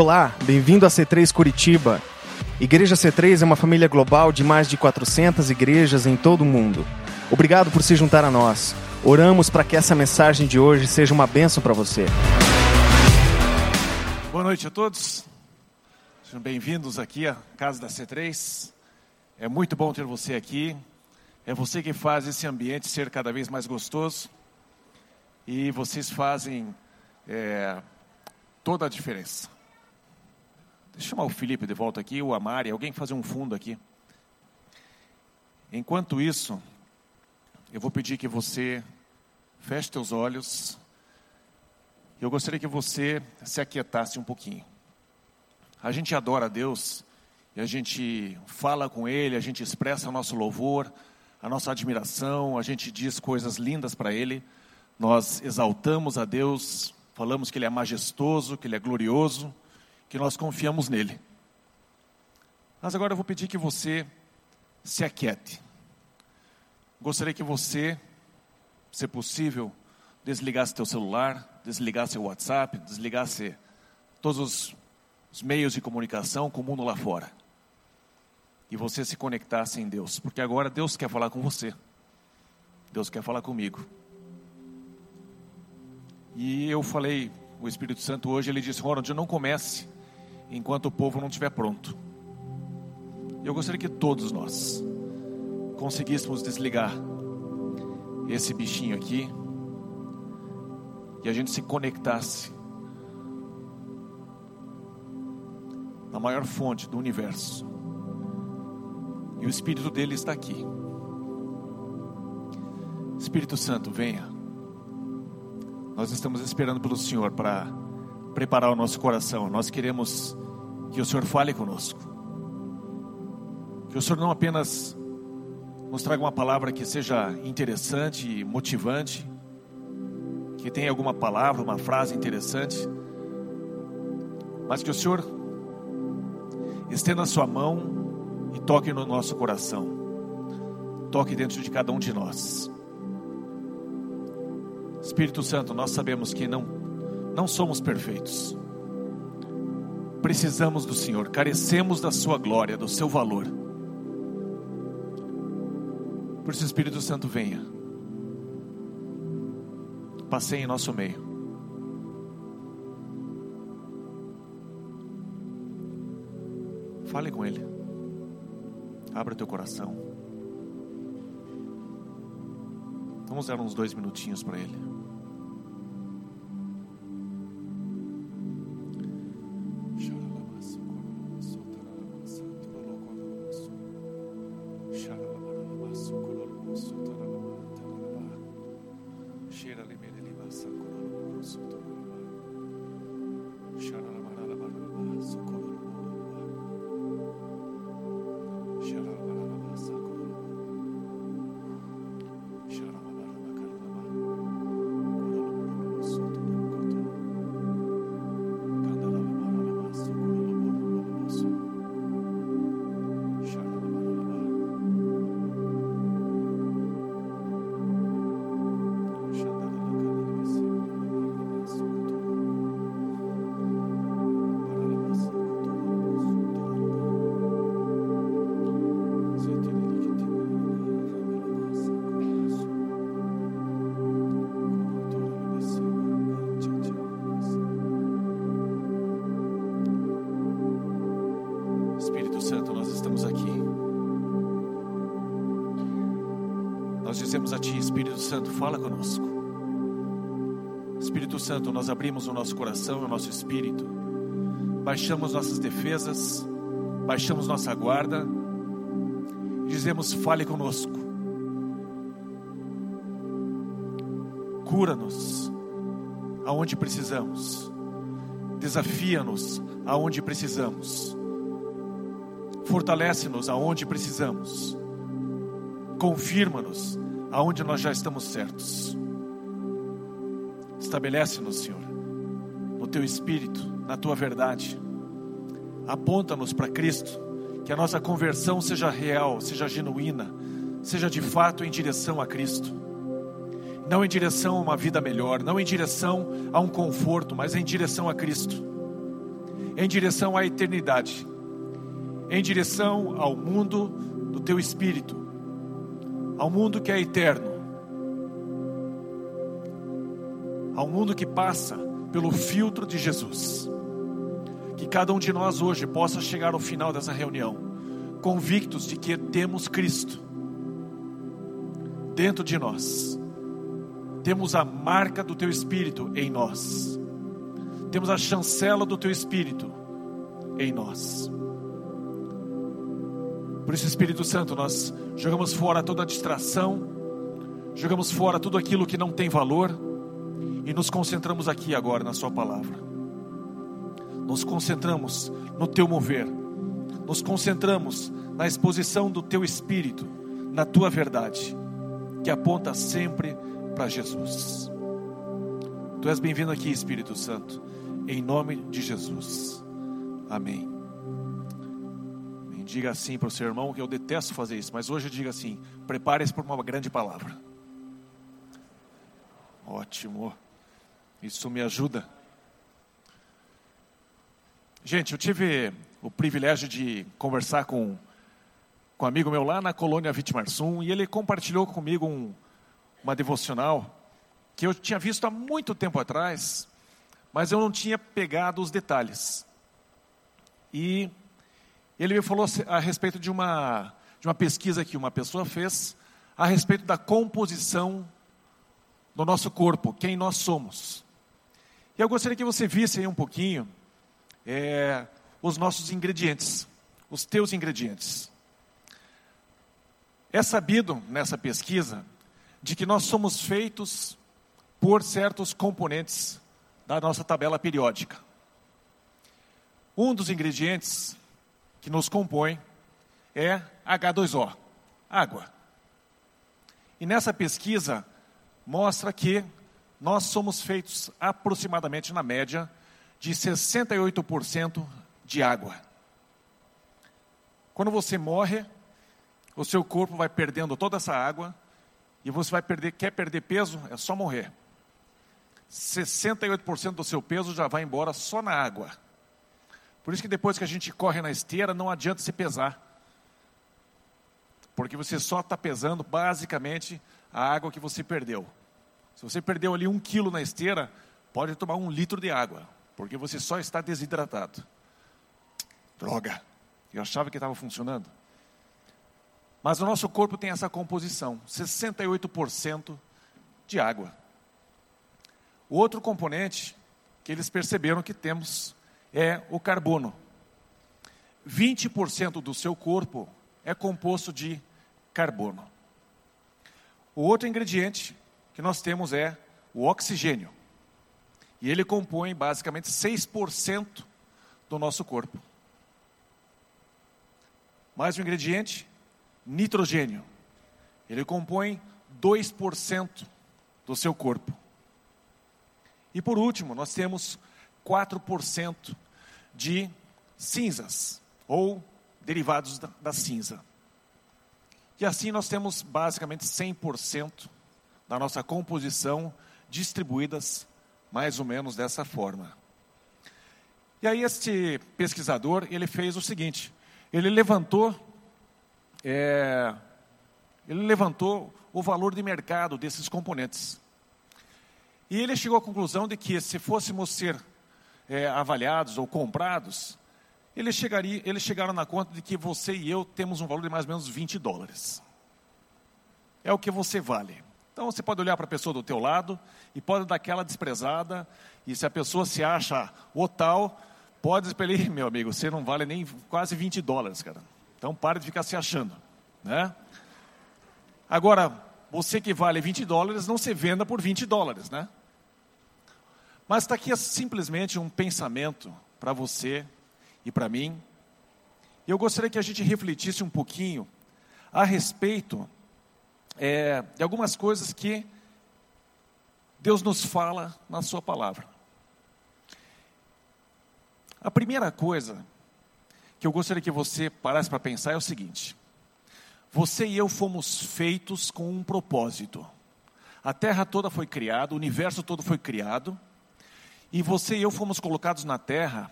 Olá, bem-vindo a C3 Curitiba. Igreja C3 é uma família global de mais de 400 igrejas em todo o mundo. Obrigado por se juntar a nós. Oramos para que essa mensagem de hoje seja uma bênção para você. Boa noite a todos. Sejam bem-vindos aqui à casa da C3. É muito bom ter você aqui. É você que faz esse ambiente ser cada vez mais gostoso. E vocês fazem é, toda a diferença. Deixa eu chamar o Felipe de volta aqui, o Amari, alguém fazer um fundo aqui. Enquanto isso, eu vou pedir que você feche seus olhos. Eu gostaria que você se aquietasse um pouquinho. A gente adora a Deus e a gente fala com Ele, a gente expressa o nosso louvor, a nossa admiração, a gente diz coisas lindas para Ele. Nós exaltamos a Deus, falamos que Ele é majestoso, que Ele é glorioso que nós confiamos nele. Mas agora eu vou pedir que você se aquiete. Gostaria que você, se possível, desligasse seu celular, desligasse o WhatsApp, desligasse todos os, os meios de comunicação com o mundo lá fora. E você se conectasse em Deus, porque agora Deus quer falar com você. Deus quer falar comigo. E eu falei, o Espírito Santo hoje, ele disse, Ronald, não comece enquanto o povo não estiver pronto. Eu gostaria que todos nós conseguíssemos desligar esse bichinho aqui e a gente se conectasse na maior fonte do universo. E o Espírito dele está aqui. Espírito Santo, venha. Nós estamos esperando pelo Senhor para preparar o nosso coração. Nós queremos que o Senhor fale conosco. Que o Senhor não apenas nos traga uma palavra que seja interessante e motivante, que tenha alguma palavra, uma frase interessante, mas que o Senhor estenda a sua mão e toque no nosso coração. Toque dentro de cada um de nós. Espírito Santo, nós sabemos que não não somos perfeitos. Precisamos do Senhor, carecemos da Sua glória, do Seu valor. Por isso, Espírito Santo, venha. Passeie em nosso meio. Fale com Ele. Abra teu coração. Vamos dar uns dois minutinhos para Ele. Santo, fala conosco. Espírito Santo, nós abrimos o nosso coração o nosso espírito, baixamos nossas defesas, baixamos nossa guarda, dizemos: fale conosco, cura-nos aonde precisamos, desafia-nos aonde precisamos, fortalece-nos aonde precisamos, confirma-nos aonde nós já estamos certos. Estabelece-nos, Senhor, no teu espírito, na tua verdade. Aponta-nos para Cristo, que a nossa conversão seja real, seja genuína, seja de fato em direção a Cristo. Não em direção a uma vida melhor, não em direção a um conforto, mas em direção a Cristo. em direção à eternidade, em direção ao mundo do teu espírito, ao mundo que é eterno, ao mundo que passa pelo filtro de Jesus. Que cada um de nós hoje possa chegar ao final dessa reunião convictos de que temos Cristo dentro de nós. Temos a marca do teu espírito em nós. Temos a chancela do teu espírito em nós. Por isso, Espírito Santo, nós jogamos fora toda a distração, jogamos fora tudo aquilo que não tem valor e nos concentramos aqui agora na Sua palavra. Nos concentramos no Teu mover, nos concentramos na exposição do Teu Espírito, na Tua verdade, que aponta sempre para Jesus. Tu és bem-vindo aqui, Espírito Santo, em nome de Jesus. Amém. Diga assim para o seu irmão que eu detesto fazer isso, mas hoje diga assim: prepare-se para uma grande palavra. Ótimo. Isso me ajuda. Gente, eu tive o privilégio de conversar com, com um amigo meu lá na colônia Vitimarsum e ele compartilhou comigo um, uma devocional que eu tinha visto há muito tempo atrás, mas eu não tinha pegado os detalhes. E ele me falou a respeito de uma, de uma pesquisa que uma pessoa fez a respeito da composição do nosso corpo, quem nós somos. E eu gostaria que você visse aí um pouquinho é, os nossos ingredientes, os teus ingredientes. É sabido nessa pesquisa de que nós somos feitos por certos componentes da nossa tabela periódica. Um dos ingredientes que nos compõe é H2O, água. E nessa pesquisa mostra que nós somos feitos aproximadamente na média de 68% de água. Quando você morre, o seu corpo vai perdendo toda essa água e você vai perder, quer perder peso, é só morrer. 68% do seu peso já vai embora só na água. Por isso que depois que a gente corre na esteira, não adianta se pesar. Porque você só está pesando basicamente a água que você perdeu. Se você perdeu ali um quilo na esteira, pode tomar um litro de água, porque você só está desidratado. Droga! Eu achava que estava funcionando. Mas o nosso corpo tem essa composição: 68% de água. O outro componente que eles perceberam que temos é o carbono. 20% do seu corpo é composto de carbono. O outro ingrediente que nós temos é o oxigênio. E ele compõe basicamente 6% do nosso corpo. Mais um ingrediente, nitrogênio. Ele compõe 2% do seu corpo. E por último, nós temos 4% de cinzas ou derivados da, da cinza. E assim nós temos basicamente 100% da nossa composição distribuídas mais ou menos dessa forma. E aí este pesquisador, ele fez o seguinte, ele levantou, é, ele levantou o valor de mercado desses componentes. E ele chegou à conclusão de que se fôssemos ser é, avaliados ou comprados, eles, chegaria, eles chegaram na conta de que você e eu temos um valor de mais ou menos 20 dólares. É o que você vale. Então você pode olhar para a pessoa do teu lado e pode dar aquela desprezada, e se a pessoa se acha o tal, pode expelir, meu amigo, você não vale nem quase 20 dólares, cara. Então pare de ficar se achando, né? Agora, você que vale 20 dólares, não se venda por 20 dólares, né? Mas está aqui simplesmente um pensamento para você e para mim. E eu gostaria que a gente refletisse um pouquinho a respeito é, de algumas coisas que Deus nos fala na Sua palavra. A primeira coisa que eu gostaria que você parasse para pensar é o seguinte: você e eu fomos feitos com um propósito. A terra toda foi criada, o universo todo foi criado, e você e eu fomos colocados na terra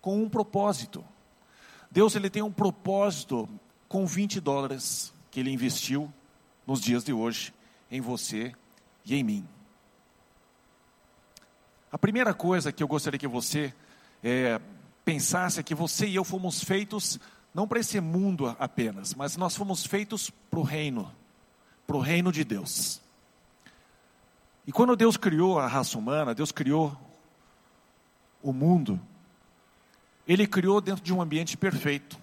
com um propósito. Deus ele tem um propósito com 20 dólares que ele investiu nos dias de hoje em você e em mim. A primeira coisa que eu gostaria que você é, pensasse é que você e eu fomos feitos não para esse mundo apenas, mas nós fomos feitos para o reino, para o reino de Deus. E quando Deus criou a raça humana, Deus criou o mundo, Ele criou dentro de um ambiente perfeito.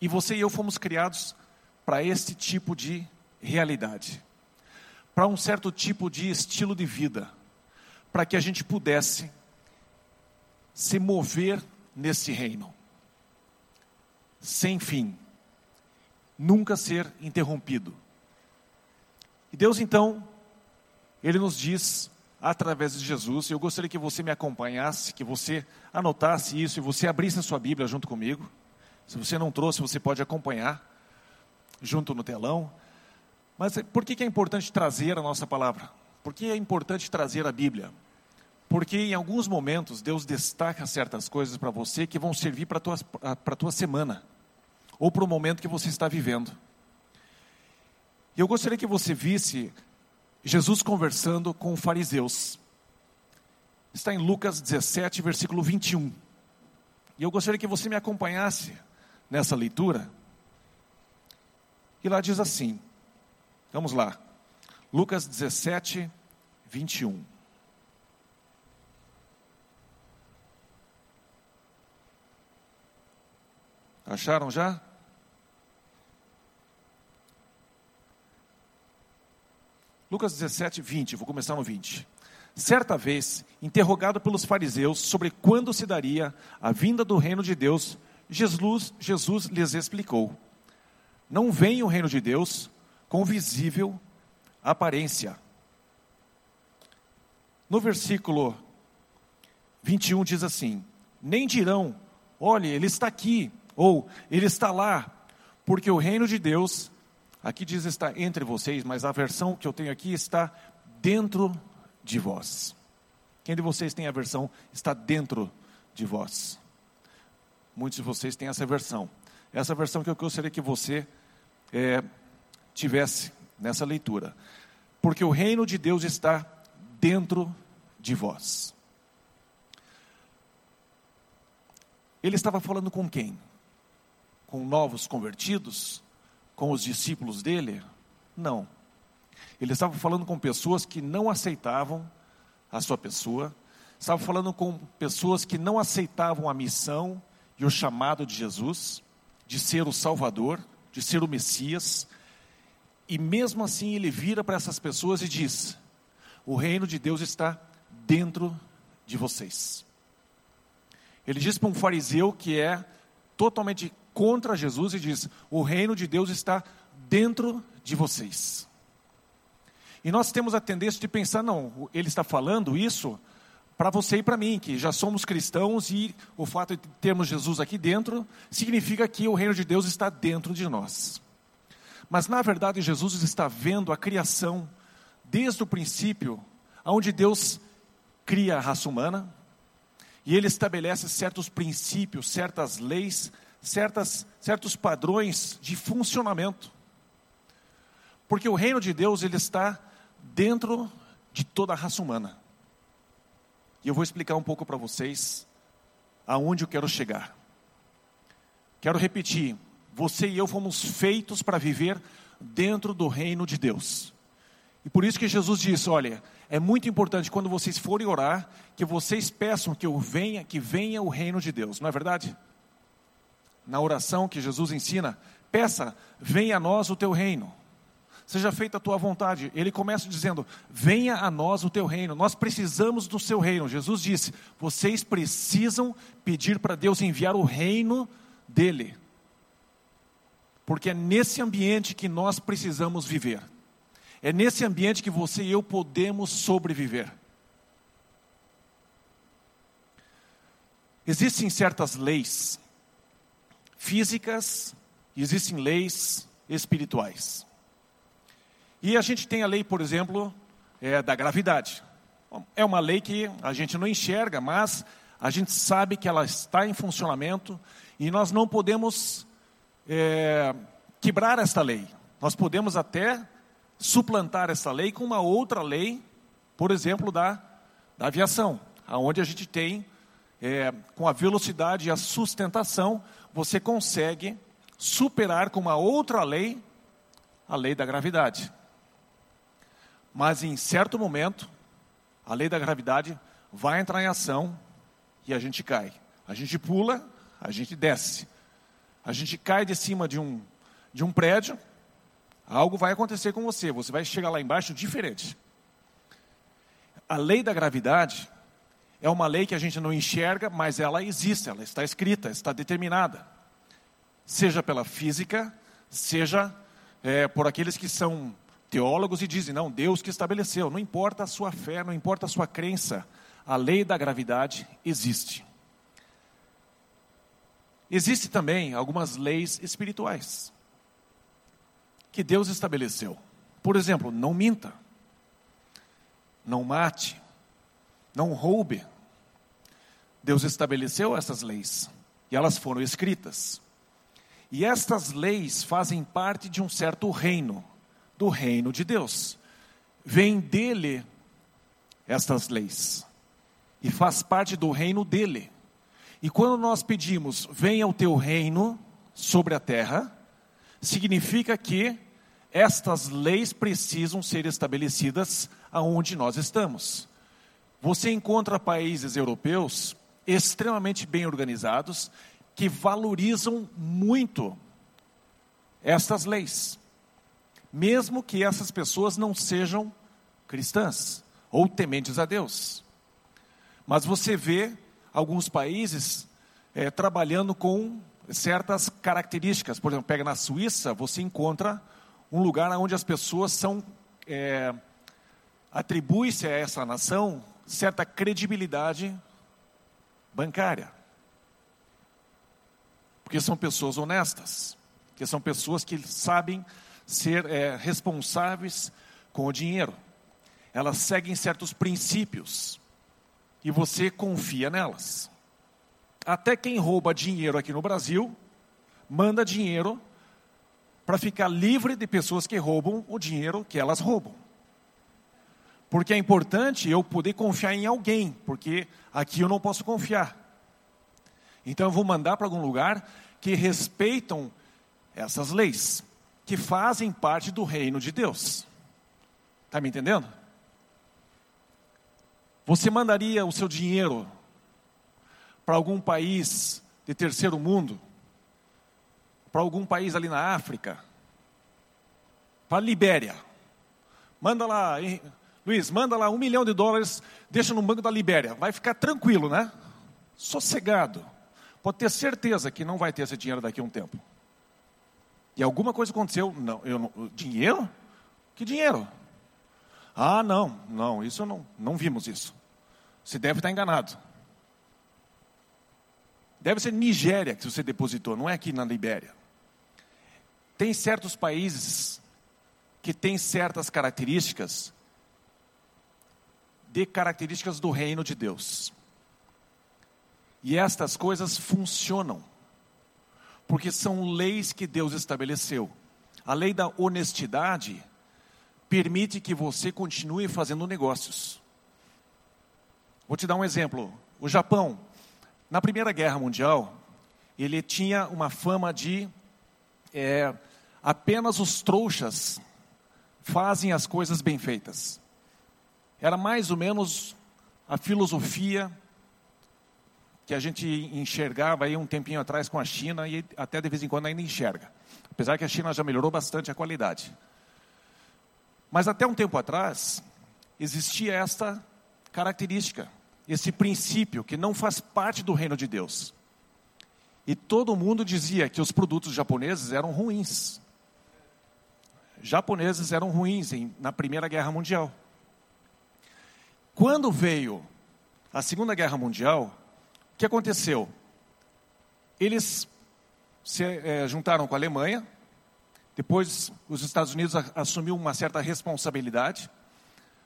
E você e eu fomos criados para esse tipo de realidade, para um certo tipo de estilo de vida, para que a gente pudesse se mover nesse reino, sem fim, nunca ser interrompido. E Deus então, Ele nos diz através de Jesus, e eu gostaria que você me acompanhasse, que você anotasse isso e você abrisse a sua Bíblia junto comigo. Se você não trouxe, você pode acompanhar junto no telão. Mas por que é importante trazer a nossa palavra? Por que é importante trazer a Bíblia? Porque em alguns momentos Deus destaca certas coisas para você que vão servir para a tua, tua semana, ou para o momento que você está vivendo. E eu gostaria que você visse Jesus conversando com fariseus. Está em Lucas 17, versículo 21. E eu gostaria que você me acompanhasse nessa leitura. E lá diz assim: vamos lá, Lucas 17, 21. Acharam já? Lucas 17, 20, vou começar no 20. Certa vez, interrogado pelos fariseus sobre quando se daria a vinda do reino de Deus, Jesus, Jesus lhes explicou: Não vem o reino de Deus com visível aparência. No versículo 21 diz assim: Nem dirão, olhe, ele está aqui, ou ele está lá, porque o reino de Deus, aqui diz está entre vocês, mas a versão que eu tenho aqui está dentro de vós. Quem de vocês tem a versão está dentro de vós? Muitos de vocês têm essa versão. Essa versão que eu gostaria que você é, tivesse nessa leitura. Porque o reino de Deus está dentro de vós. Ele estava falando com quem? com novos convertidos, com os discípulos dele? Não. Ele estava falando com pessoas que não aceitavam a sua pessoa, estava falando com pessoas que não aceitavam a missão e o chamado de Jesus, de ser o Salvador, de ser o Messias, e mesmo assim ele vira para essas pessoas e diz: O reino de Deus está dentro de vocês. Ele diz para um fariseu que é totalmente contra Jesus e diz: O reino de Deus está dentro de vocês. E nós temos a tendência de pensar: não, ele está falando isso para você e para mim, que já somos cristãos e o fato de termos Jesus aqui dentro significa que o reino de Deus está dentro de nós. Mas na verdade, Jesus está vendo a criação desde o princípio, onde Deus cria a raça humana e ele estabelece certos princípios, certas leis certas, certos padrões de funcionamento. Porque o reino de Deus ele está dentro de toda a raça humana. E eu vou explicar um pouco para vocês aonde eu quero chegar. Quero repetir, você e eu fomos feitos para viver dentro do reino de Deus. E por isso que Jesus disse, olha, é muito importante quando vocês forem orar que vocês peçam que eu venha, que venha o reino de Deus. Não é verdade? Na oração que Jesus ensina, peça, venha a nós o teu reino. Seja feita a tua vontade. Ele começa dizendo: Venha a nós o teu reino. Nós precisamos do seu reino. Jesus disse: Vocês precisam pedir para Deus enviar o reino dele. Porque é nesse ambiente que nós precisamos viver. É nesse ambiente que você e eu podemos sobreviver. Existem certas leis físicas e existem leis espirituais. E a gente tem a lei, por exemplo, é, da gravidade. É uma lei que a gente não enxerga, mas a gente sabe que ela está em funcionamento e nós não podemos é, quebrar esta lei. Nós podemos até suplantar essa lei com uma outra lei, por exemplo, da, da aviação, aonde a gente tem, é, com a velocidade e a sustentação, você consegue superar com uma outra lei a lei da gravidade. Mas em certo momento, a lei da gravidade vai entrar em ação e a gente cai. A gente pula, a gente desce. A gente cai de cima de um, de um prédio, algo vai acontecer com você, você vai chegar lá embaixo diferente. A lei da gravidade é uma lei que a gente não enxerga, mas ela existe, ela está escrita, está determinada. Seja pela física, seja é, por aqueles que são teólogos e dizem, não, Deus que estabeleceu. Não importa a sua fé, não importa a sua crença, a lei da gravidade existe. Existem também algumas leis espirituais que Deus estabeleceu. Por exemplo, não minta, não mate, não roube. Deus estabeleceu essas leis e elas foram escritas. E estas leis fazem parte de um certo reino, do reino de Deus. Vem dele estas leis e faz parte do reino dele. E quando nós pedimos, venha o teu reino sobre a terra, significa que estas leis precisam ser estabelecidas aonde nós estamos. Você encontra países europeus extremamente bem organizados que valorizam muito estas leis, mesmo que essas pessoas não sejam cristãs ou tementes a Deus. Mas você vê alguns países é, trabalhando com certas características. Por exemplo, pega na Suíça, você encontra um lugar onde as pessoas são. É, atribui-se a essa nação certa credibilidade bancária. Porque são pessoas honestas, porque são pessoas que sabem ser é, responsáveis com o dinheiro. Elas seguem certos princípios e você confia nelas. Até quem rouba dinheiro aqui no Brasil, manda dinheiro para ficar livre de pessoas que roubam o dinheiro que elas roubam. Porque é importante eu poder confiar em alguém, porque aqui eu não posso confiar. Então eu vou mandar para algum lugar que respeitam essas leis, que fazem parte do reino de Deus. Está me entendendo? Você mandaria o seu dinheiro para algum país de terceiro mundo? Para algum país ali na África? Para a Libéria? Manda lá? Luiz, manda lá um milhão de dólares, deixa no banco da Libéria. Vai ficar tranquilo, né? Sossegado. Pode ter certeza que não vai ter esse dinheiro daqui a um tempo. E alguma coisa aconteceu? Não, eu não, dinheiro? Que dinheiro? Ah, não, não, isso não, não vimos isso. Você deve estar enganado. Deve ser Nigéria que você depositou, não é aqui na Libéria. Tem certos países que têm certas características de características do reino de Deus. E estas coisas funcionam, porque são leis que Deus estabeleceu. A lei da honestidade permite que você continue fazendo negócios. Vou te dar um exemplo. O Japão, na Primeira Guerra Mundial, ele tinha uma fama de é, apenas os trouxas fazem as coisas bem feitas. Era mais ou menos a filosofia que a gente enxergava aí um tempinho atrás com a China e até de vez em quando ainda enxerga. Apesar que a China já melhorou bastante a qualidade. Mas até um tempo atrás, existia esta característica esse princípio que não faz parte do reino de Deus. E todo mundo dizia que os produtos japoneses eram ruins. Japoneses eram ruins em, na Primeira Guerra Mundial. Quando veio a Segunda Guerra Mundial, o que aconteceu? Eles se é, juntaram com a Alemanha, depois os Estados Unidos assumiu uma certa responsabilidade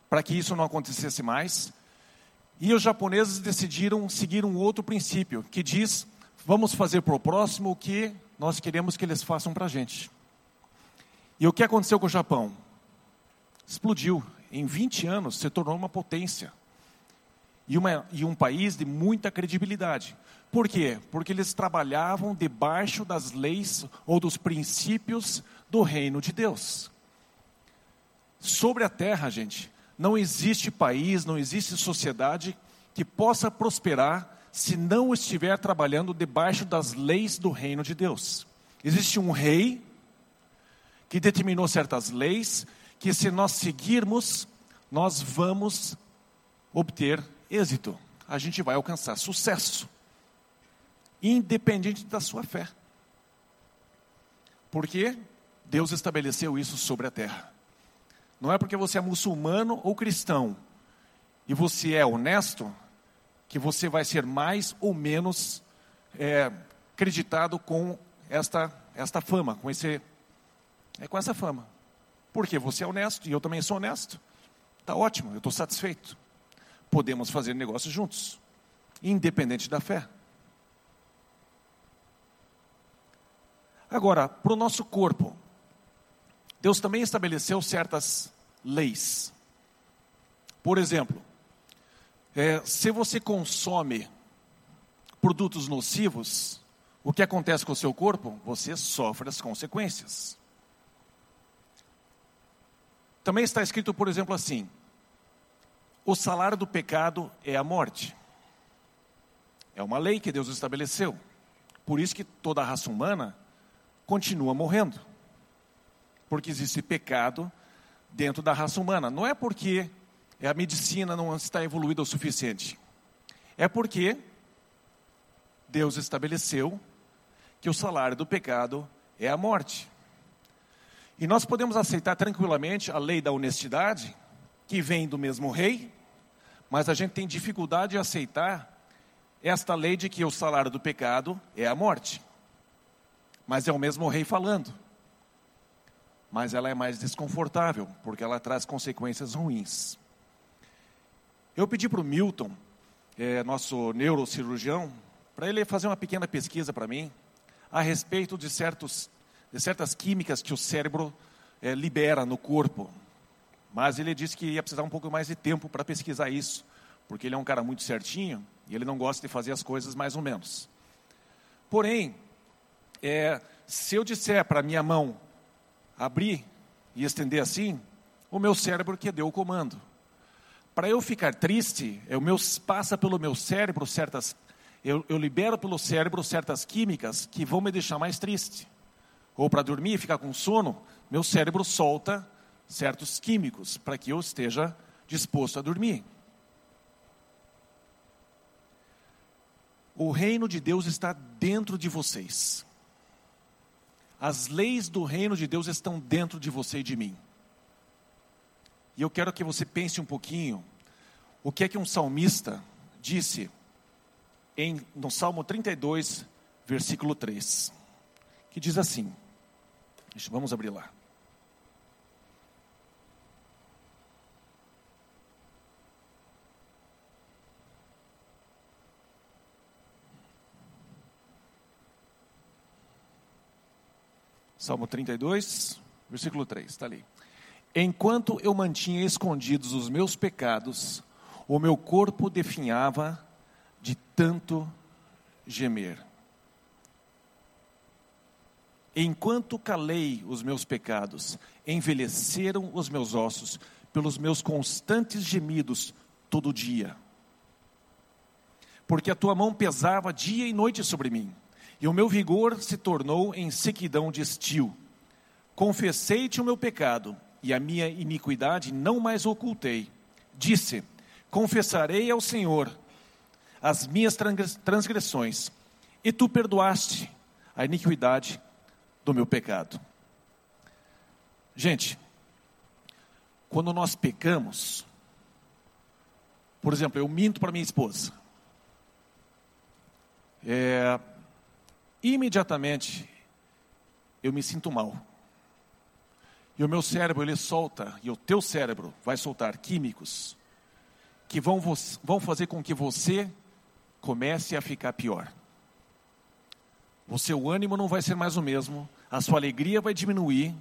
para que isso não acontecesse mais E os japoneses decidiram seguir um outro princípio, que diz: vamos fazer para o próximo o que nós queremos que eles façam para a gente. E o que aconteceu com o Japão? Explodiu. Em 20 anos se tornou uma potência. E, uma, e um país de muita credibilidade. Por quê? Porque eles trabalhavam debaixo das leis ou dos princípios do reino de Deus. Sobre a terra, gente, não existe país, não existe sociedade que possa prosperar se não estiver trabalhando debaixo das leis do reino de Deus. Existe um rei que determinou certas leis que se nós seguirmos, nós vamos obter êxito. A gente vai alcançar sucesso, independente da sua fé. Porque Deus estabeleceu isso sobre a terra. Não é porque você é muçulmano ou cristão e você é honesto que você vai ser mais ou menos é, acreditado com esta, esta fama, com, esse, é, com essa fama. Porque você é honesto e eu também sou honesto. Está ótimo, eu estou satisfeito. Podemos fazer negócios juntos, independente da fé. Agora, para o nosso corpo, Deus também estabeleceu certas leis. Por exemplo, é, se você consome produtos nocivos, o que acontece com o seu corpo? Você sofre as consequências. Também está escrito, por exemplo, assim: o salário do pecado é a morte. É uma lei que Deus estabeleceu. Por isso que toda a raça humana continua morrendo porque existe pecado dentro da raça humana. Não é porque a medicina não está evoluída o suficiente. É porque Deus estabeleceu que o salário do pecado é a morte. E nós podemos aceitar tranquilamente a lei da honestidade, que vem do mesmo rei, mas a gente tem dificuldade de aceitar esta lei de que o salário do pecado é a morte. Mas é o mesmo rei falando mas ela é mais desconfortável, porque ela traz consequências ruins. Eu pedi para o Milton, é, nosso neurocirurgião, para ele fazer uma pequena pesquisa para mim a respeito de, certos, de certas químicas que o cérebro é, libera no corpo. Mas ele disse que ia precisar um pouco mais de tempo para pesquisar isso, porque ele é um cara muito certinho e ele não gosta de fazer as coisas mais ou menos. Porém, é, se eu disser para minha mão abrir e estender assim, o meu cérebro que deu o comando. Para eu ficar triste, eu meu, passa pelo meu cérebro certas, eu, eu libero pelo cérebro certas químicas que vão me deixar mais triste. Ou para dormir e ficar com sono, meu cérebro solta certos químicos para que eu esteja disposto a dormir. O reino de Deus está dentro de vocês. As leis do reino de Deus estão dentro de você e de mim. E eu quero que você pense um pouquinho o que é que um salmista disse em, no Salmo 32, versículo 3, que diz assim: vamos abrir lá. Salmo 32, versículo 3, está ali. Enquanto eu mantinha escondidos os meus pecados, o meu corpo definhava de tanto gemer. Enquanto calei os meus pecados, envelheceram os meus ossos pelos meus constantes gemidos todo dia. Porque a tua mão pesava dia e noite sobre mim e o meu vigor se tornou em sequidão de estio. Confessei-te o meu pecado, e a minha iniquidade não mais ocultei. Disse: Confessarei ao Senhor as minhas transgressões, e tu perdoaste a iniquidade do meu pecado. Gente, quando nós pecamos, por exemplo, eu minto para minha esposa. É, imediatamente eu me sinto mal. E o meu cérebro ele solta, e o teu cérebro vai soltar químicos que vão, vão fazer com que você comece a ficar pior. O seu ânimo não vai ser mais o mesmo, a sua alegria vai diminuir,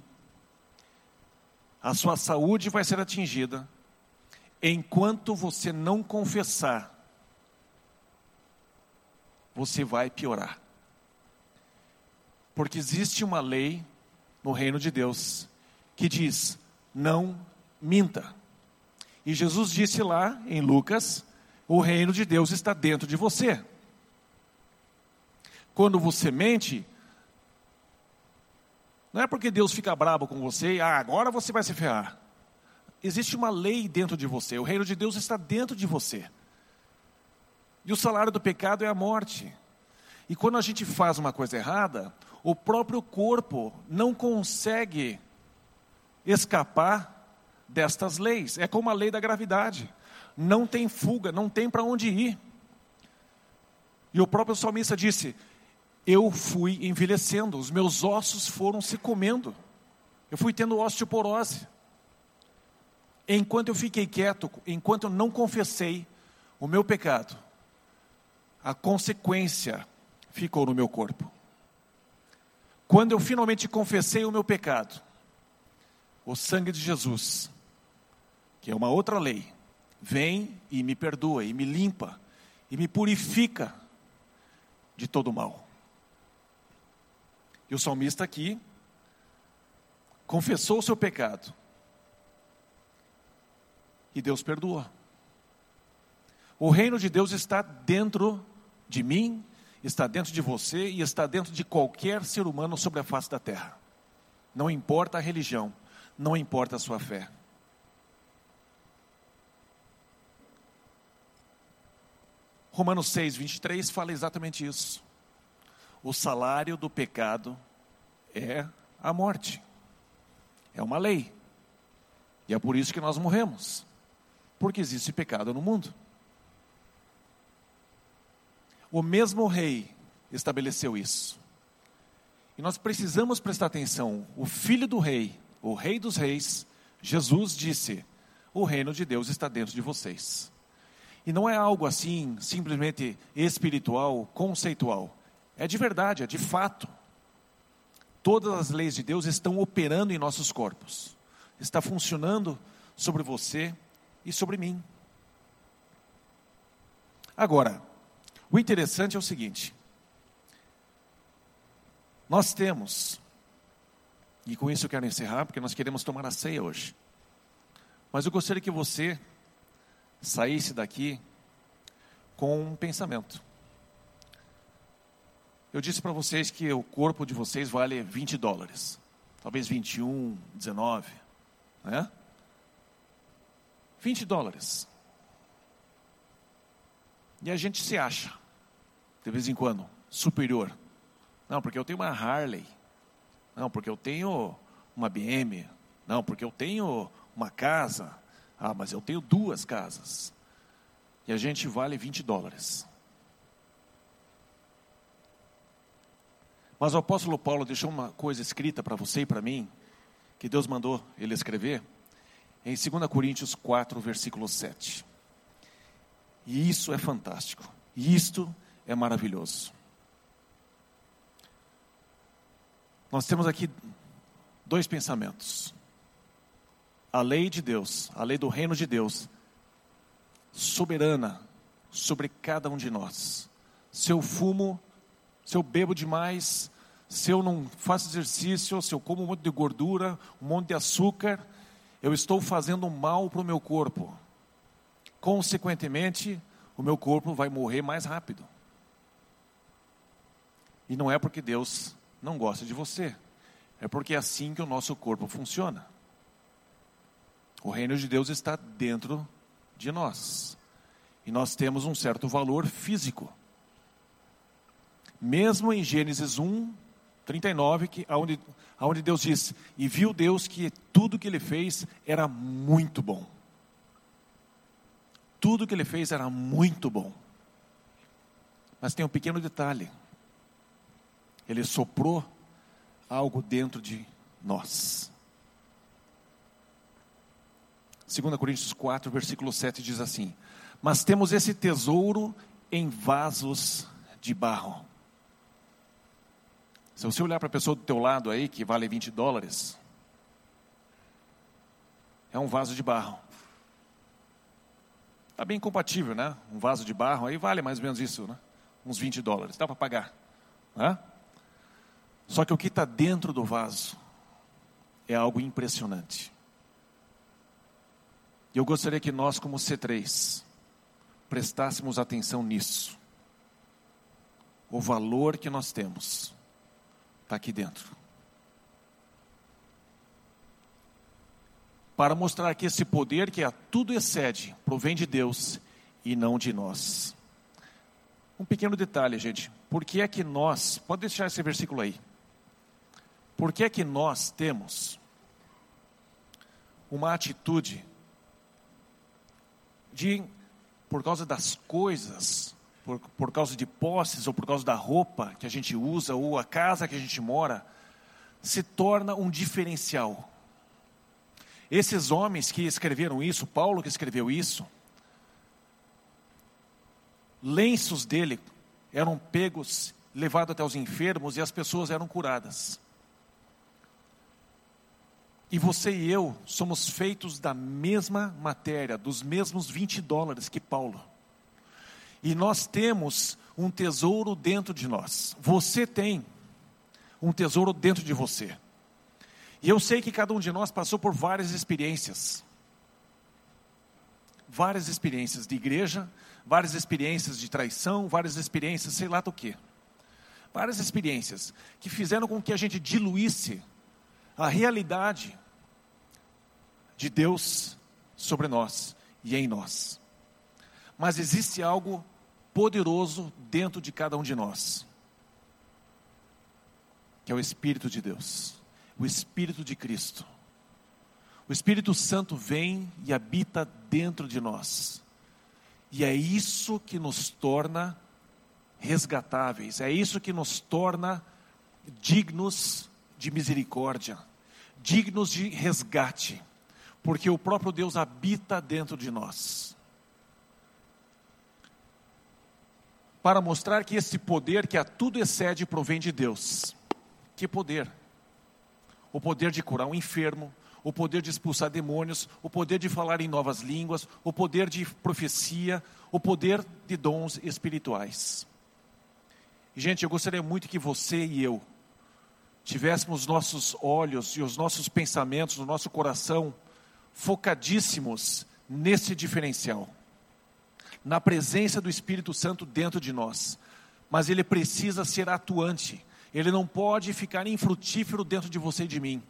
a sua saúde vai ser atingida, enquanto você não confessar, você vai piorar. Porque existe uma lei no reino de Deus que diz: não minta. E Jesus disse lá em Lucas: o reino de Deus está dentro de você. Quando você mente, não é porque Deus fica bravo com você e ah, agora você vai se ferrar. Existe uma lei dentro de você, o reino de Deus está dentro de você. E o salário do pecado é a morte. E quando a gente faz uma coisa errada, o próprio corpo não consegue escapar destas leis. É como a lei da gravidade. Não tem fuga, não tem para onde ir. E o próprio salmista disse: Eu fui envelhecendo, os meus ossos foram se comendo. Eu fui tendo osteoporose. Enquanto eu fiquei quieto, enquanto eu não confessei o meu pecado, a consequência ficou no meu corpo. Quando eu finalmente confessei o meu pecado, o sangue de Jesus, que é uma outra lei, vem e me perdoa, e me limpa, e me purifica de todo mal. E o salmista aqui confessou o seu pecado, e Deus perdoa. O reino de Deus está dentro de mim, está dentro de você e está dentro de qualquer ser humano sobre a face da terra. Não importa a religião, não importa a sua fé. Romanos 6, 23 fala exatamente isso. O salário do pecado é a morte. É uma lei. E é por isso que nós morremos porque existe pecado no mundo. O mesmo rei estabeleceu isso. E nós precisamos prestar atenção. O filho do rei, o rei dos reis, Jesus disse: O reino de Deus está dentro de vocês. E não é algo assim, simplesmente espiritual, conceitual. É de verdade, é de fato. Todas as leis de Deus estão operando em nossos corpos. Está funcionando sobre você, e sobre mim. Agora, o interessante é o seguinte: nós temos, e com isso eu quero encerrar, porque nós queremos tomar a ceia hoje. Mas eu gostaria que você saísse daqui com um pensamento. Eu disse para vocês que o corpo de vocês vale 20 dólares, talvez 21, 19, né? 20 dólares. E a gente se acha, de vez em quando, superior. Não, porque eu tenho uma Harley. Não, porque eu tenho uma BM. Não, porque eu tenho uma casa. Ah, mas eu tenho duas casas. E a gente vale 20 dólares. Mas o apóstolo Paulo deixou uma coisa escrita para você e para mim, que Deus mandou ele escrever em 2 Coríntios 4, versículo 7. E isso é fantástico. E isto é maravilhoso. Nós temos aqui dois pensamentos. A lei de Deus, a lei do reino de Deus, soberana sobre cada um de nós. Se eu fumo, se eu bebo demais, se eu não faço exercício, se eu como um monte de gordura, um monte de açúcar, eu estou fazendo mal para o meu corpo. Consequentemente, o meu corpo vai morrer mais rápido. E não é porque Deus não gosta de você, é porque é assim que o nosso corpo funciona. O reino de Deus está dentro de nós. E nós temos um certo valor físico. Mesmo em Gênesis 1, 39, que, onde, onde Deus diz: E viu Deus que tudo que ele fez era muito bom. Tudo que ele fez era muito bom. Mas tem um pequeno detalhe: Ele soprou algo dentro de nós. 2 Coríntios 4, versículo 7 diz assim: Mas temos esse tesouro em vasos de barro. Se você olhar para a pessoa do teu lado aí, que vale 20 dólares, é um vaso de barro. Está bem compatível, né? Um vaso de barro aí vale mais ou menos isso, né? Uns 20 dólares. Dá para pagar. Né? Só que o que está dentro do vaso é algo impressionante. E eu gostaria que nós, como C3, prestássemos atenção nisso. O valor que nós temos está aqui dentro. Para mostrar que esse poder que a tudo excede provém de Deus e não de nós. Um pequeno detalhe, gente. Por que é que nós, pode deixar esse versículo aí. Por que é que nós temos uma atitude de, por causa das coisas, por, por causa de posses, ou por causa da roupa que a gente usa, ou a casa que a gente mora, se torna um diferencial. Esses homens que escreveram isso, Paulo que escreveu isso, lenços dele eram pegos, levados até os enfermos e as pessoas eram curadas. E você e eu somos feitos da mesma matéria, dos mesmos 20 dólares que Paulo. E nós temos um tesouro dentro de nós. Você tem um tesouro dentro de você. E eu sei que cada um de nós passou por várias experiências. Várias experiências de igreja, várias experiências de traição, várias experiências, sei lá do que. Várias experiências que fizeram com que a gente diluísse a realidade de Deus sobre nós e em nós. Mas existe algo poderoso dentro de cada um de nós, que é o Espírito de Deus, o Espírito de Cristo. O Espírito Santo vem e habita dentro de nós, e é isso que nos torna resgatáveis, é isso que nos torna dignos de misericórdia, dignos de resgate, porque o próprio Deus habita dentro de nós. Para mostrar que esse poder que a tudo excede provém de Deus. Que poder? O poder de curar um enfermo, o poder de expulsar demônios, o poder de falar em novas línguas, o poder de profecia, o poder de dons espirituais. Gente, eu gostaria muito que você e eu tivéssemos nossos olhos e os nossos pensamentos, o nosso coração focadíssimos nesse diferencial, na presença do Espírito Santo dentro de nós. Mas ele precisa ser atuante, ele não pode ficar infrutífero dentro de você e de mim.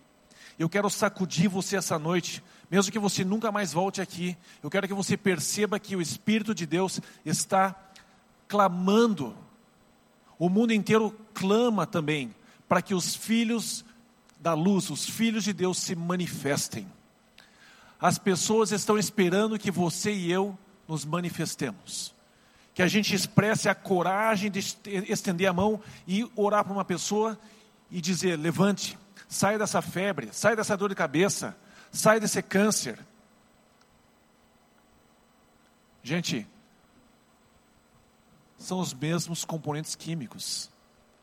Eu quero sacudir você essa noite, mesmo que você nunca mais volte aqui. Eu quero que você perceba que o Espírito de Deus está clamando o mundo inteiro clama também para que os filhos da luz, os filhos de Deus se manifestem. As pessoas estão esperando que você e eu nos manifestemos. Que a gente expresse a coragem de estender a mão e orar para uma pessoa e dizer: levante, saia dessa febre, saia dessa dor de cabeça, saia desse câncer. Gente, são os mesmos componentes químicos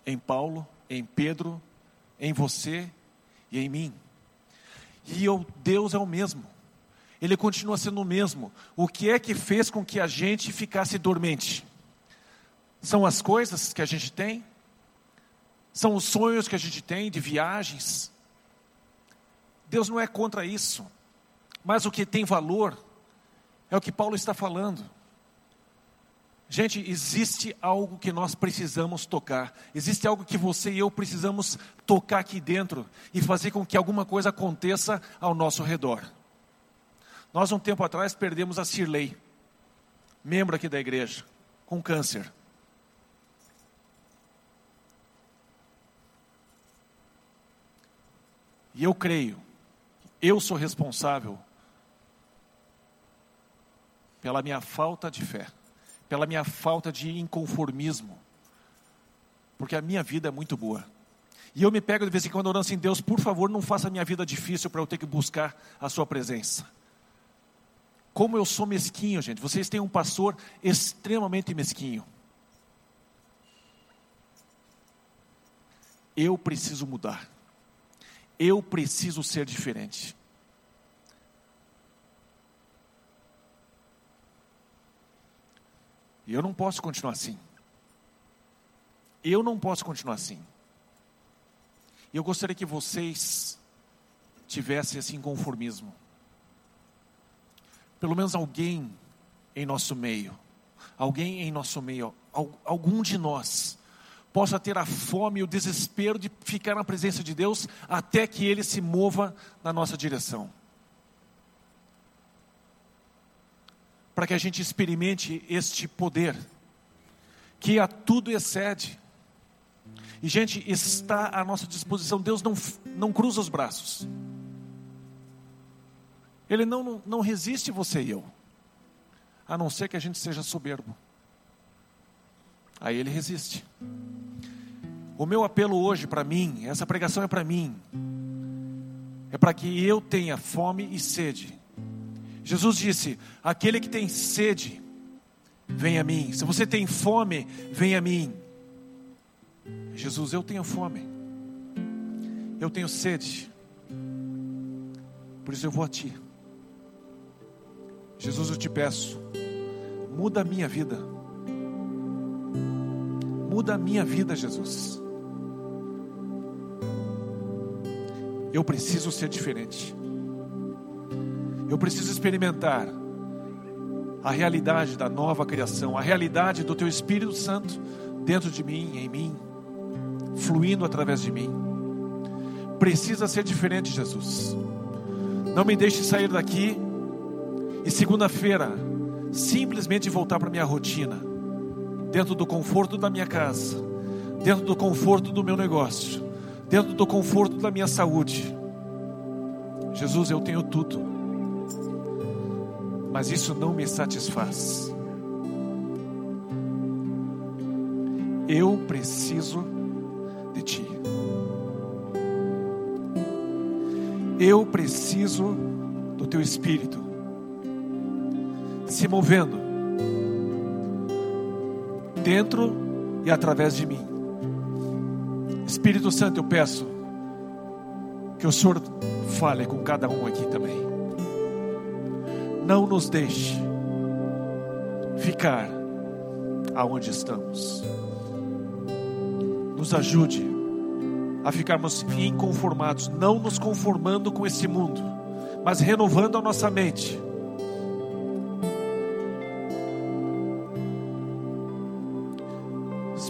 em Paulo, em Pedro, em você e em mim. E o Deus é o mesmo. Ele continua sendo o mesmo. O que é que fez com que a gente ficasse dormente? São as coisas que a gente tem? São os sonhos que a gente tem de viagens? Deus não é contra isso. Mas o que tem valor é o que Paulo está falando. Gente, existe algo que nós precisamos tocar. Existe algo que você e eu precisamos tocar aqui dentro e fazer com que alguma coisa aconteça ao nosso redor. Nós, um tempo atrás, perdemos a Cirlei, membro aqui da igreja, com câncer. E eu creio, eu sou responsável pela minha falta de fé pela minha falta de inconformismo, porque a minha vida é muito boa. E eu me pego de vez em quando orando assim, Deus, por favor, não faça a minha vida difícil para eu ter que buscar a Sua presença. Como eu sou mesquinho, gente. Vocês têm um pastor extremamente mesquinho. Eu preciso mudar. Eu preciso ser diferente. E eu não posso continuar assim. Eu não posso continuar assim. E eu gostaria que vocês tivessem esse inconformismo. Pelo menos alguém em nosso meio, alguém em nosso meio, algum de nós, possa ter a fome e o desespero de ficar na presença de Deus até que Ele se mova na nossa direção. Para que a gente experimente este poder, que a tudo excede. E, gente, está à nossa disposição. Deus não, não cruza os braços. Ele não, não, resiste você e eu, a não ser que a gente seja soberbo. Aí ele resiste. O meu apelo hoje para mim, essa pregação é para mim, é para que eu tenha fome e sede. Jesus disse: aquele que tem sede, vem a mim. Se você tem fome, vem a mim. Jesus, eu tenho fome, eu tenho sede, por isso eu vou a Ti. Jesus, eu te peço, muda a minha vida, muda a minha vida, Jesus. Eu preciso ser diferente. Eu preciso experimentar a realidade da nova criação, a realidade do Teu Espírito Santo dentro de mim, em mim, fluindo através de mim. Precisa ser diferente, Jesus. Não me deixe sair daqui e segunda-feira simplesmente voltar para minha rotina, dentro do conforto da minha casa, dentro do conforto do meu negócio, dentro do conforto da minha saúde. Jesus, eu tenho tudo, mas isso não me satisfaz. Eu preciso de Ti. Eu preciso do Teu Espírito se movendo dentro e através de mim. Espírito Santo, eu peço que o Senhor fale com cada um aqui também. Não nos deixe ficar aonde estamos. Nos ajude a ficarmos inconformados, não nos conformando com esse mundo, mas renovando a nossa mente.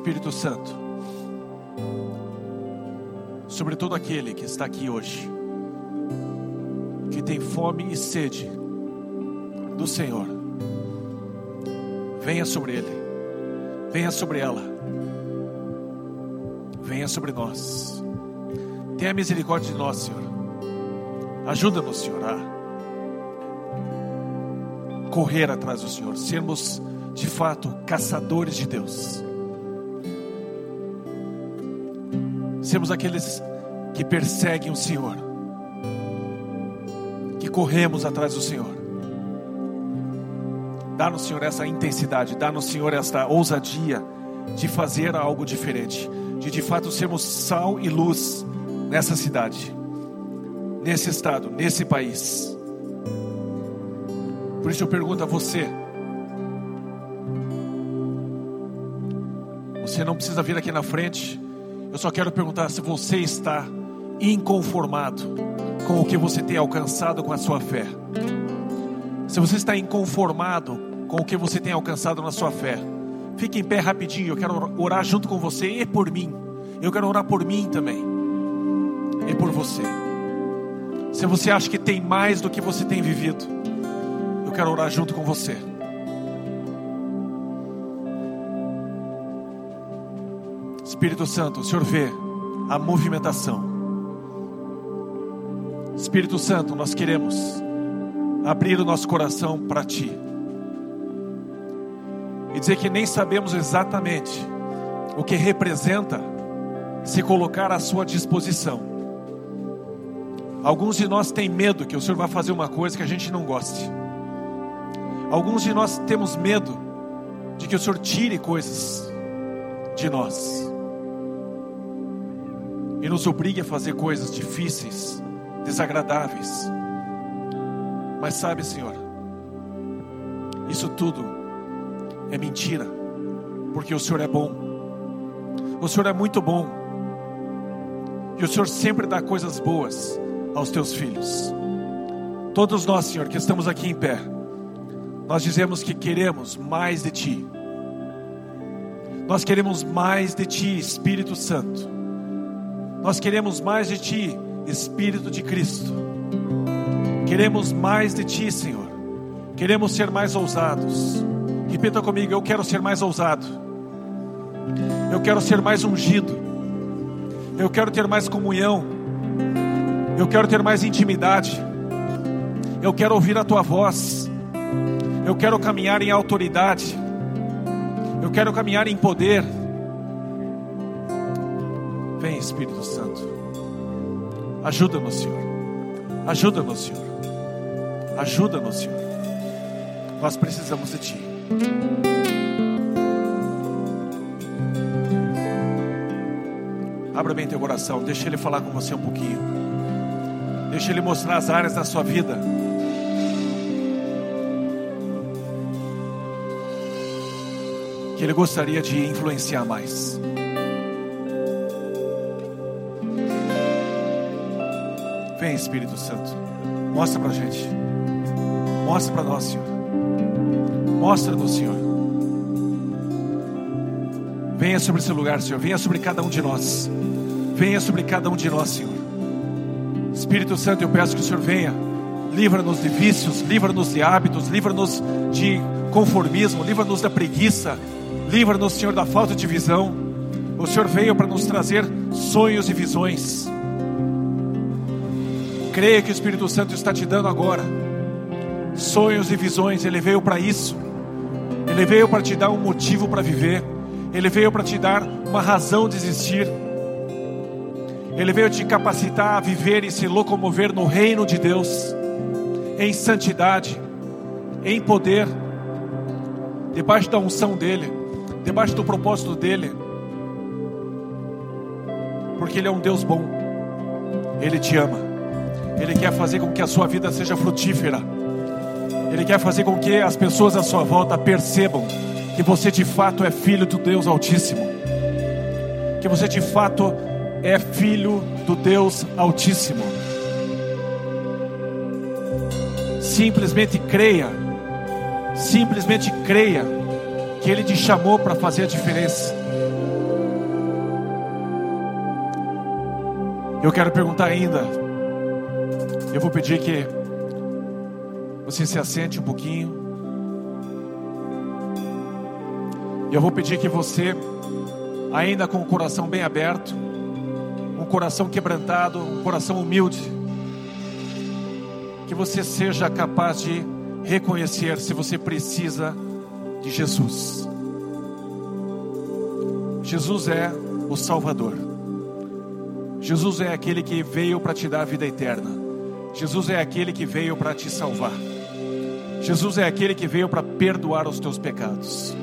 Espírito Santo, sobre todo aquele que está aqui hoje, que tem fome e sede do Senhor, venha sobre ele, venha sobre ela, venha sobre nós, tenha misericórdia de nós, Senhor, ajuda-nos, Senhor, a correr atrás do Senhor, sermos de fato caçadores de Deus. Sermos aqueles que perseguem o Senhor, que corremos atrás do Senhor. Dá-nos, Senhor, essa intensidade, dá-nos, Senhor, esta ousadia de fazer algo diferente, de de fato sermos sal e luz nessa cidade, nesse estado, nesse país. Por isso eu pergunto a você: você não precisa vir aqui na frente, eu só quero perguntar se você está inconformado com o que você tem alcançado com a sua fé. Se você está inconformado com o que você tem alcançado na sua fé, fique em pé rapidinho. Eu quero orar junto com você e por mim. Eu quero orar por mim também e por você. Se você acha que tem mais do que você tem vivido, eu quero orar junto com você. Espírito Santo, o Senhor vê a movimentação. Espírito Santo, nós queremos abrir o nosso coração para Ti e dizer que nem sabemos exatamente o que representa se colocar à Sua disposição. Alguns de nós têm medo que o Senhor vá fazer uma coisa que a gente não goste. Alguns de nós temos medo de que o Senhor tire coisas de nós e nos obrigue a fazer coisas difíceis, desagradáveis. Mas sabe, Senhor, isso tudo é mentira, porque o Senhor é bom, o Senhor é muito bom, e o Senhor sempre dá coisas boas aos teus filhos. Todos nós, Senhor, que estamos aqui em pé, nós dizemos que queremos mais de Ti. Nós queremos mais de Ti, Espírito Santo. Nós queremos mais de Ti, Espírito de Cristo. Queremos mais de Ti, Senhor. Queremos ser mais ousados. Repita comigo: Eu quero ser mais ousado. Eu quero ser mais ungido. Eu quero ter mais comunhão. Eu quero ter mais intimidade. Eu quero ouvir a Tua voz. Eu quero caminhar em autoridade. Eu quero caminhar em poder. Vem, Espírito Santo. Ajuda-nos, Senhor. Ajuda-nos, Senhor. Ajuda-nos, Senhor. Nós precisamos de Ti. Abra bem teu coração, deixa Ele falar com você um pouquinho. Deixa Ele mostrar as áreas da sua vida que Ele gostaria de influenciar mais. Espírito Santo, mostra pra gente, mostra para nós, Senhor, mostra do Senhor. Venha sobre esse lugar, Senhor, venha sobre cada um de nós, venha sobre cada um de nós, Senhor. Espírito Santo, eu peço que o Senhor venha, livra-nos de vícios, livra-nos de hábitos, livra-nos de conformismo, livra-nos da preguiça, Livra-nos, Senhor, da falta de visão. O Senhor veio para nos trazer sonhos e visões. Creia que o Espírito Santo está te dando agora sonhos e visões. Ele veio para isso. Ele veio para te dar um motivo para viver. Ele veio para te dar uma razão de existir. Ele veio te capacitar a viver e se locomover no reino de Deus, em santidade, em poder, debaixo da unção dEle debaixo do propósito dEle, porque Ele é um Deus bom, Ele te ama, Ele quer fazer com que a sua vida seja frutífera, Ele quer fazer com que as pessoas à sua volta percebam que você de fato é filho do Deus Altíssimo, que você de fato é filho do Deus Altíssimo. Simplesmente creia, simplesmente creia que Ele te chamou para fazer a diferença. Eu quero perguntar ainda. Eu vou pedir que você se assente um pouquinho. E eu vou pedir que você, ainda com o coração bem aberto, um coração quebrantado, um coração humilde, que você seja capaz de reconhecer se você precisa de Jesus. Jesus é o Salvador. Jesus é aquele que veio para te dar a vida eterna. Jesus é aquele que veio para te salvar. Jesus é aquele que veio para perdoar os teus pecados.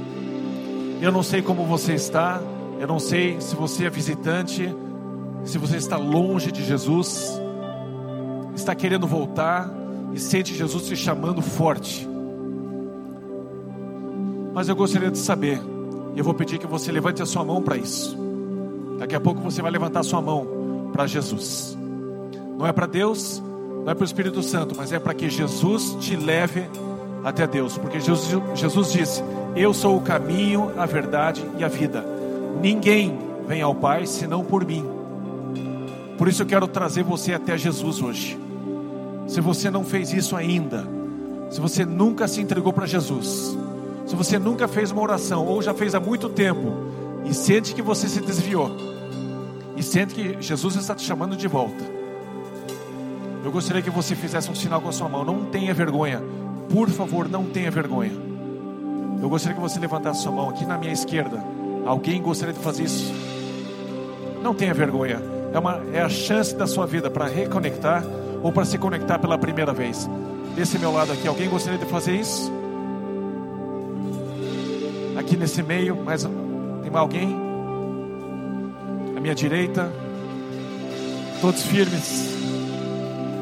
Eu não sei como você está, eu não sei se você é visitante, se você está longe de Jesus, está querendo voltar e sente Jesus te chamando forte. Mas eu gostaria de saber, e eu vou pedir que você levante a sua mão para isso. Daqui a pouco você vai levantar a sua mão para Jesus. Não é para Deus, não é para o Espírito Santo, mas é para que Jesus te leve até Deus, porque Jesus, Jesus disse: Eu sou o caminho, a verdade e a vida. Ninguém vem ao Pai senão por mim. Por isso eu quero trazer você até Jesus hoje. Se você não fez isso ainda, se você nunca se entregou para Jesus, se você nunca fez uma oração ou já fez há muito tempo e sente que você se desviou e sente que Jesus está te chamando de volta, eu gostaria que você fizesse um sinal com a sua mão. Não tenha vergonha, por favor, não tenha vergonha. Eu gostaria que você levantasse sua mão aqui na minha esquerda. Alguém gostaria de fazer isso? Não tenha vergonha. É, uma, é a chance da sua vida para reconectar ou para se conectar pela primeira vez. Desse meu lado aqui, alguém gostaria de fazer isso? Aqui nesse meio, mas tem alguém? À minha direita? Todos firmes?